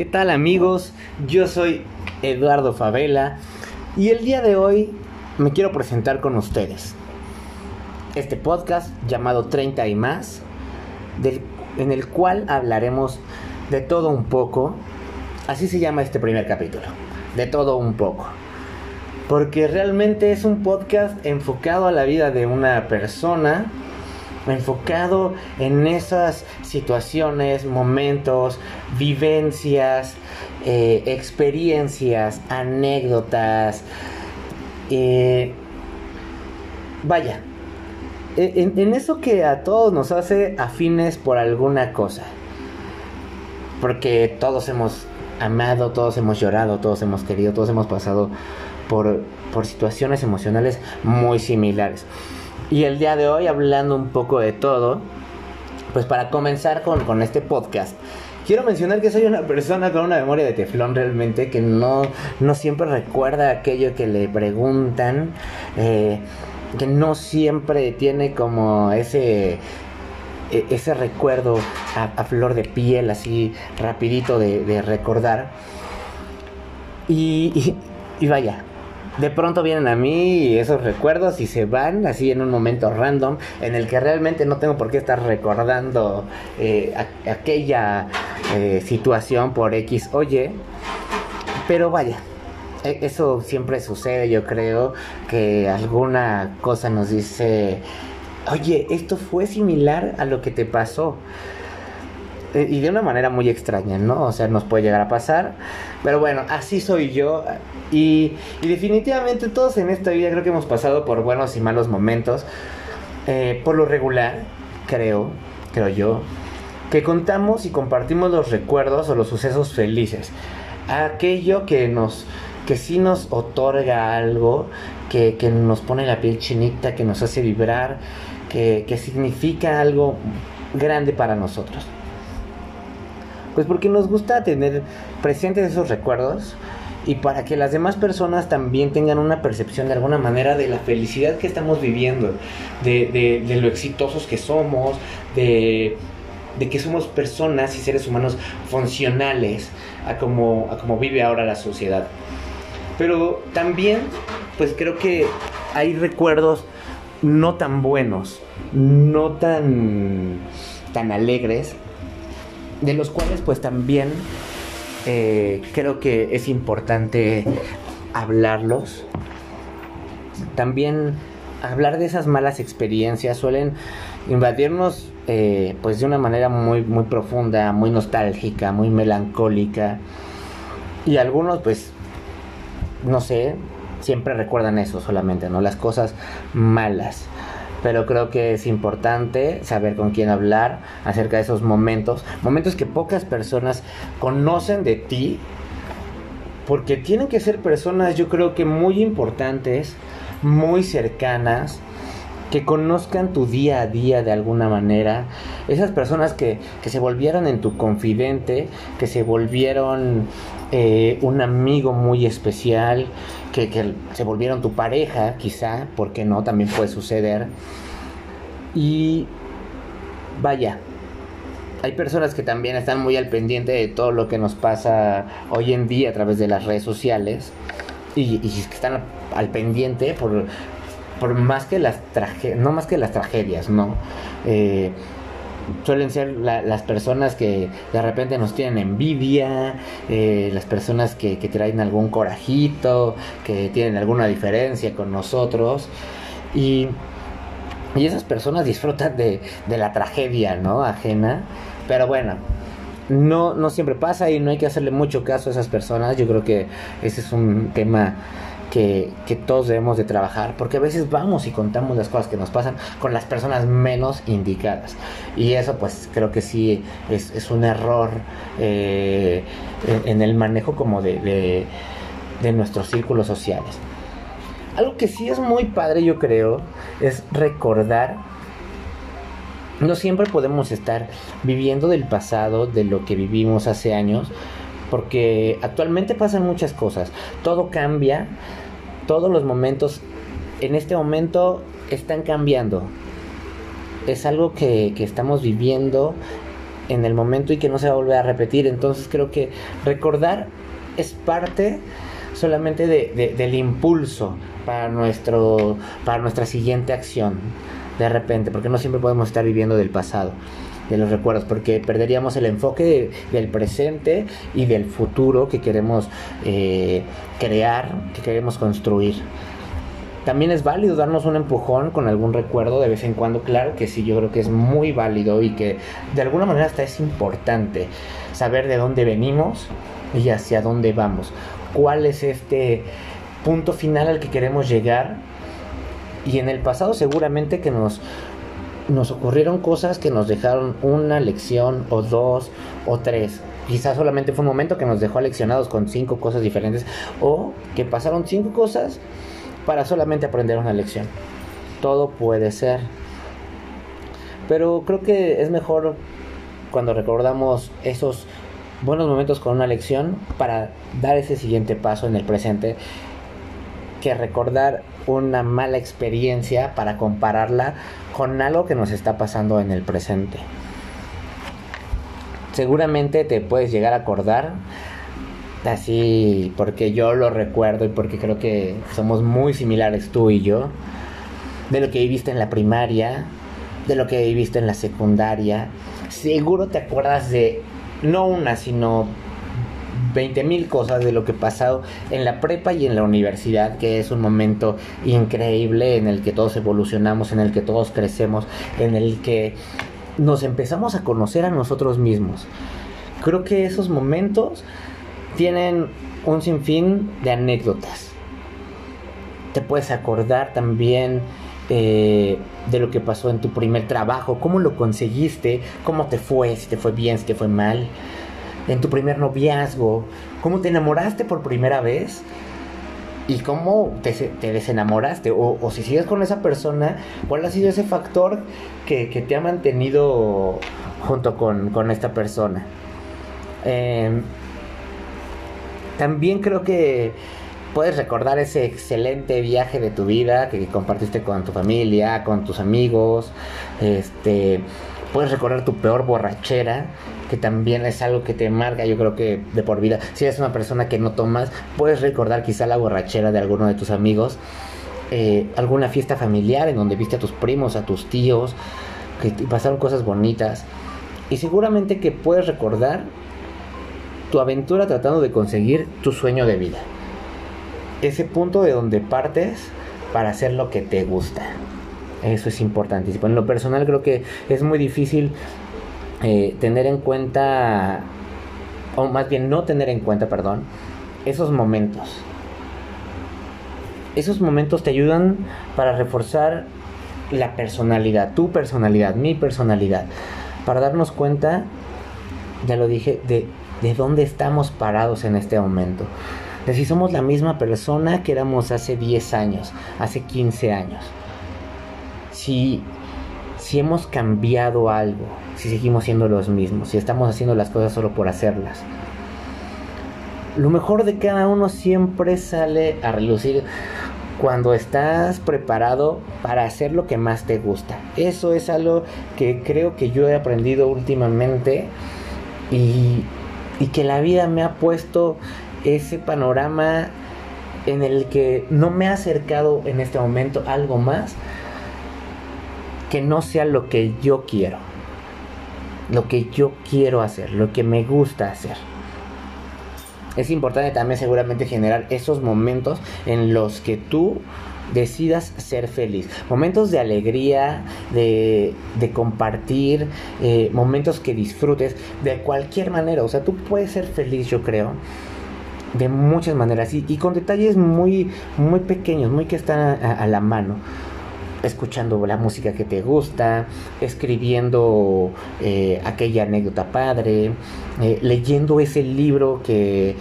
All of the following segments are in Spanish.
¿Qué tal amigos? Yo soy Eduardo Favela y el día de hoy me quiero presentar con ustedes. Este podcast llamado 30 y más, en el cual hablaremos de todo un poco. Así se llama este primer capítulo, de todo un poco. Porque realmente es un podcast enfocado a la vida de una persona enfocado en esas situaciones, momentos, vivencias, eh, experiencias, anécdotas. Eh, vaya, e, en, en, eso que a todos nos hace afines por alguna cosa. Porque todos hemos amado, todos hemos llorado, todos hemos querido, todos hemos pasado por, por situaciones emocionales muy similares. Y el día de hoy, hablando un poco de todo, pues para comenzar con, este podcast, quiero mencionar que soy una persona con una memoria de teflón realmente, que no, no siempre recuerda aquello que le preguntan, eh, que no siempre tiene como ese e, ese recuerdo a, flor de piel, así rapidito de, recordar. y, vaya, de pronto vienen a mí esos recuerdos y se van así en un momento random en el que realmente no tengo por qué estar recordando eh, aquella eh, situación por X o Y. Pero vaya, e, eso siempre sucede, yo creo que alguna cosa nos dice, oye, esto fue similar a lo que te pasó. Eh, y de una manera muy extraña, ¿no? O sea, nos puede llegar a pasar. Pero bueno, así soy yo. Y, definitivamente todos en esta vida creo que hemos pasado por buenos y malos momentos. Eh, por lo regular, creo, creo yo, que contamos y compartimos los recuerdos o los sucesos felices. Aquello que nos que sí nos otorga algo, que, que nos pone la piel chinita, que nos hace vibrar, que, que significa algo grande para nosotros. Pues porque nos gusta tener presentes esos recuerdos y para que las demás personas también tengan una percepción de alguna manera de la felicidad que estamos viviendo, de, lo exitosos que somos, de, que somos personas y seres humanos funcionales a como, a como vive ahora la sociedad. Pero también, pues creo que hay recuerdos no tan buenos, no tan, tan alegres, de los cuales pues también eh, creo que es importante hablarlos. También hablar de esas malas experiencias suelen invadirnos eh, pues de una manera muy, muy profunda, muy nostálgica, muy melancólica. Y algunos pues, no sé, siempre recuerdan eso solamente, ¿no? Las cosas malas pero creo que es importante saber con quién hablar acerca de esos momentos, momentos que pocas personas conocen de ti, porque tienen que ser personas yo creo que muy importantes, muy cercanas, que conozcan tu día a día de alguna manera, esas personas que, se volvieron en tu confidente, que se volvieron eh, un amigo muy especial, que, se volvieron tu pareja, quizá, porque no, también puede suceder. Y vaya, hay personas que también están muy al pendiente de todo lo que nos pasa hoy en día a través de las redes sociales y, y que están al pendiente por, por más que las tragedias, no más que las tragedias, ¿no? Eh, suelen ser las personas que de repente nos tienen envidia, eh, las personas que, traen algún corajito, que tienen alguna diferencia con nosotros. Y, y esas personas disfrutan de, de, la tragedia, ¿no? Ajena. Pero bueno, no, no siempre pasa y no hay que hacerle mucho caso a esas personas. Yo creo que ese es un tema que, todos debemos de trabajar, porque a veces vamos y contamos las cosas que nos pasan con las personas menos indicadas. Y eso pues creo que sí es, un error eh, en, el manejo como de, de, nuestros círculos sociales. Algo que sí es muy padre yo creo es recordar no siempre podemos estar viviendo del pasado, de lo que vivimos hace años, porque actualmente pasan muchas cosas, todo cambia, todos los momentos en este momento están cambiando. Es algo que, estamos viviendo en el momento y que no se va a volver a repetir. Entonces creo que recordar es parte solamente de, del impulso para, nuestro, para nuestra siguiente acción de repente, porque no siempre podemos estar viviendo del pasado de los recuerdos, porque perderíamos el enfoque del presente y del futuro que queremos eh, crear, que queremos construir. También es válido darnos un empujón con algún recuerdo de vez en cuando, claro que sí, yo creo que es muy válido y que de alguna manera hasta es importante saber de dónde venimos y hacia dónde vamos, cuál es este punto final al que queremos llegar y en el pasado seguramente que nos nos ocurrieron cosas que nos dejaron una lección o dos o tres. Quizás solamente fue un momento que nos dejó aleccionados con cinco cosas diferentes o que pasaron cinco cosas para solamente aprender una lección. Todo puede ser. Pero creo que es mejor cuando recordamos esos buenos momentos con una lección para dar ese siguiente paso en el presente que recordar una mala experiencia para compararla con algo que nos está pasando en el presente. Seguramente te puedes llegar a acordar así porque yo lo recuerdo y porque creo que somos muy similares tú y yo de lo que viviste en la primaria, de lo que viviste en la secundaria. Seguro te acuerdas de no una, sino 20 mil cosas de lo que ha pasado en la prepa y en la universidad, que es un momento increíble en el que todos evolucionamos, en el que todos crecemos, en el que nos empezamos a conocer a nosotros mismos. Creo que esos momentos tienen un sinfín de anécdotas. Te puedes acordar también eh, de lo que pasó en tu primer trabajo, cómo lo conseguiste, cómo te fue, si te fue bien, si te fue mal en tu primer noviazgo, cómo te enamoraste por primera vez y cómo te, desenamoraste o, si sigues con esa persona, cuál ha sido ese factor que, te ha mantenido junto con, esta persona. Em, también creo que puedes recordar ese excelente viaje de tu vida que compartiste con tu familia, con tus amigos, este, puedes recordar tu peor borrachera que también es algo que te marca, yo creo que de por vida. Si eres una persona que no tomas, puedes recordar quizá la borrachera de alguno de tus amigos, eh, alguna fiesta familiar en donde viste a tus primos, a tus tíos, que pasaron cosas bonitas. Y seguramente que puedes recordar tu aventura tratando de conseguir tu sueño de vida. Ese punto de donde partes para hacer lo que te gusta. Eso es importantísimo. En lo personal creo que es muy difícil eh, tener en cuenta, o más bien no tener en cuenta, perdón, esos momentos. Esos momentos te ayudan para reforzar la personalidad, tu personalidad, mi personalidad, para darnos cuenta, ya lo dije, de, de dónde estamos parados en este momento. De si somos la misma persona que éramos hace 10 años, hace 15 años. Si si hemos cambiado algo, si seguimos siendo los mismos, si estamos haciendo las cosas solo por hacerlas. Lo mejor de cada uno siempre sale a relucir cuando estás preparado para hacer lo que más te gusta. Eso es algo que creo que yo he aprendido últimamente y, y que la vida me ha puesto ese panorama en el que no me ha acercado en este momento algo más que no sea lo que yo quiero. Lo que yo quiero hacer, lo que me gusta hacer. Es importante también seguramente generar esos momentos en los que tú decidas ser feliz. Momentos de alegría, de, compartir, eh, momentos que disfrutes de cualquier manera. O sea, tú puedes ser feliz, yo creo, de muchas maneras y, con detalles muy, muy pequeños, muy que están a la mano escuchando la música que te gusta, escribiendo eh, aquella anécdota padre, eh, leyendo ese libro que,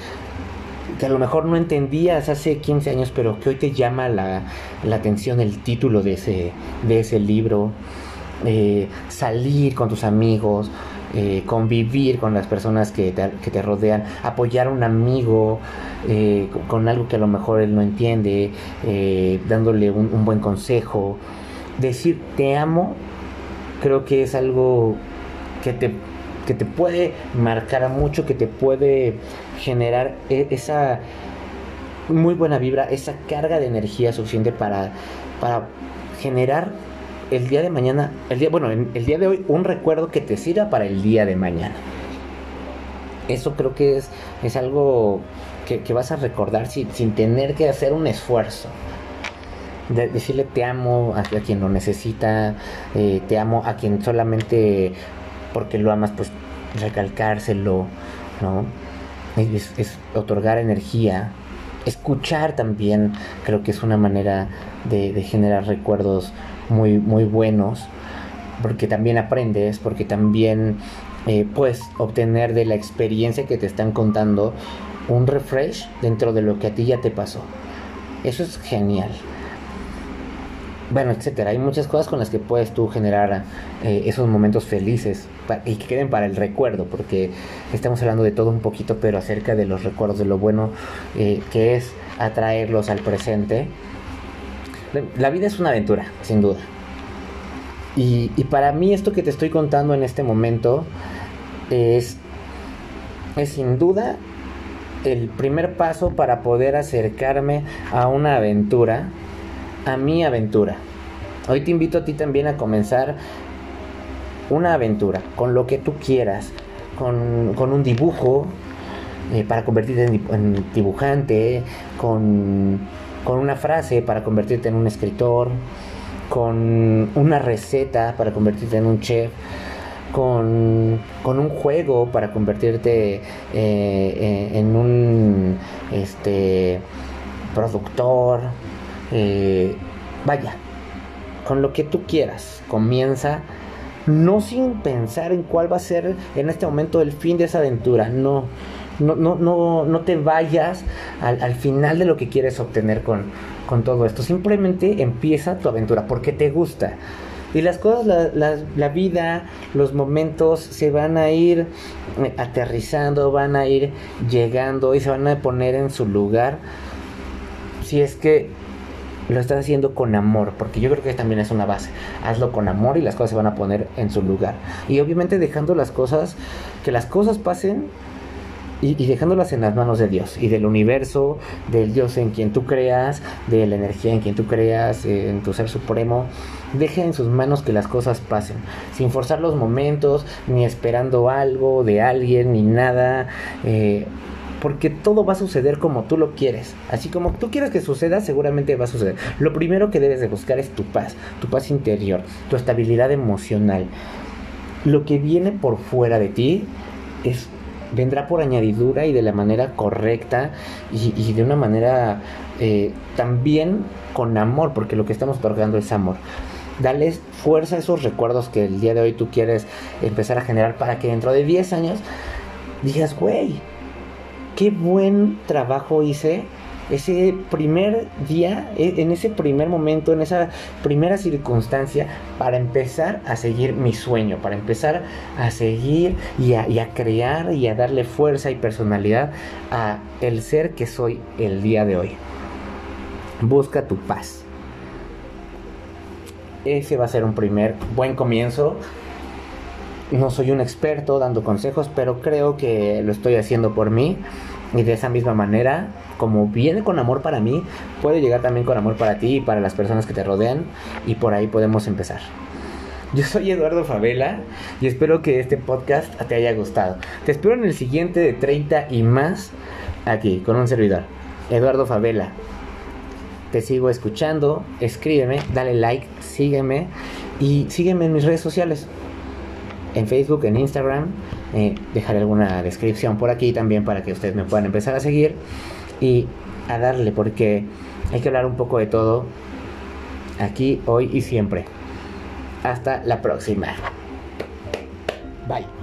que a lo mejor no entendías hace 15 años, pero que hoy te llama la, atención el título de ese, de ese libro, eh, salir con tus amigos, eh, convivir con las personas que te, rodean, apoyar a un amigo eh, con algo que a lo mejor él no entiende, eh, dándole un, buen consejo. Decir te amo, creo que es algo que te, que te puede marcar mucho, que te puede generar e, esa muy buena vibra, esa carga de energía suficiente para, para generar el día de mañana, el día, bueno, el día de hoy, un recuerdo que te sirva para el día de mañana. Eso creo que es, es algo que, vas a recordar sin, sin, tener que hacer un esfuerzo. De, decirle te amo a, quien lo necesita, eh, te amo a quien solamente porque lo amas, pues recalcárselo, ¿no? Es, otorgar energía, escuchar también, creo que es una manera de generar recuerdos muy, muy buenos, porque también aprendes, porque también eh, puedes obtener de la experiencia que te están contando un refresh dentro de lo que a ti ya te pasó. Eso es genial. Bueno, etcétera. Hay muchas cosas con las que puedes tú generar eh, esos momentos felices y que queden para el recuerdo, porque estamos hablando de todo un poquito, pero acerca de los recuerdos, de lo bueno eh, que es atraerlos al presente la vida es una aventura, sin duda. Y, para mí esto que te estoy contando en este momento es, es sin duda el primer paso para poder acercarme a una aventura, a mi aventura. Hoy te invito a ti también a comenzar una aventura con lo que tú quieras, con, un dibujo eh, para convertirte en dibujante, con con una frase para convertirte en un escritor, con una receta para convertirte en un chef, con, un juego para convertirte eh, eh, en un este, productor. Eh, vaya, con lo que tú quieras, comienza no sin pensar en cuál va a ser en este momento el fin de esa aventura, no no, no, no, no te vayas al, final de lo que quieres obtener con, con todo esto. Simplemente empieza tu aventura porque te gusta. Y las cosas, la, la, la, vida, los momentos se van a ir eh, aterrizando, van a ir llegando y se van a poner en su lugar. Si es que lo estás haciendo con amor, porque yo creo que también es una base. Hazlo con amor y las cosas se van a poner en su lugar. Y obviamente dejando las cosas, que las cosas pasen y, dejándolas en las manos de Dios y del universo, del Dios en quien tú creas, de la energía en quien tú creas, en tu ser supremo. Deja en sus manos que las cosas pasen, sin forzar los momentos, ni esperando algo de alguien, ni nada. Eh, porque todo va a suceder como tú lo quieres. Así como tú quieres que suceda, seguramente va a suceder. Lo primero que debes de buscar es tu paz, tu paz interior, tu estabilidad emocional. Lo que viene por fuera de ti es vendrá por añadidura y de la manera correcta y, de una manera eh, también con amor, porque lo que estamos otorgando es amor. Dale fuerza a esos recuerdos que el día de hoy tú quieres empezar a generar para que dentro de 10 años digas, güey, qué buen trabajo hice ese primer día, e, en ese primer momento, en esa primera circunstancia, para empezar a seguir mi sueño, para empezar a seguir y a, crear y a darle fuerza y personalidad a el ser que soy el día de hoy. Busca tu paz. Ese va a ser un primer buen comienzo. No soy un experto dando consejos, pero creo que lo estoy haciendo por mí. Y de esa misma manera como viene con amor para mí, puede llegar también con amor para ti y para las personas que te rodean y por ahí podemos empezar. Yo soy Eduardo Favela y espero que este podcast te haya gustado. Te espero en el siguiente de 30 y más aquí con un servidor, Eduardo Favela. Te sigo escuchando, escríbeme, dale like, sígueme y sígueme en mis redes sociales. En Facebook, en Instagram, eh, dejaré alguna descripción por aquí también para que ustedes me puedan empezar a seguir y a darle porque hay que hablar un poco de todo aquí, hoy y siempre. Hasta la próxima. Bye.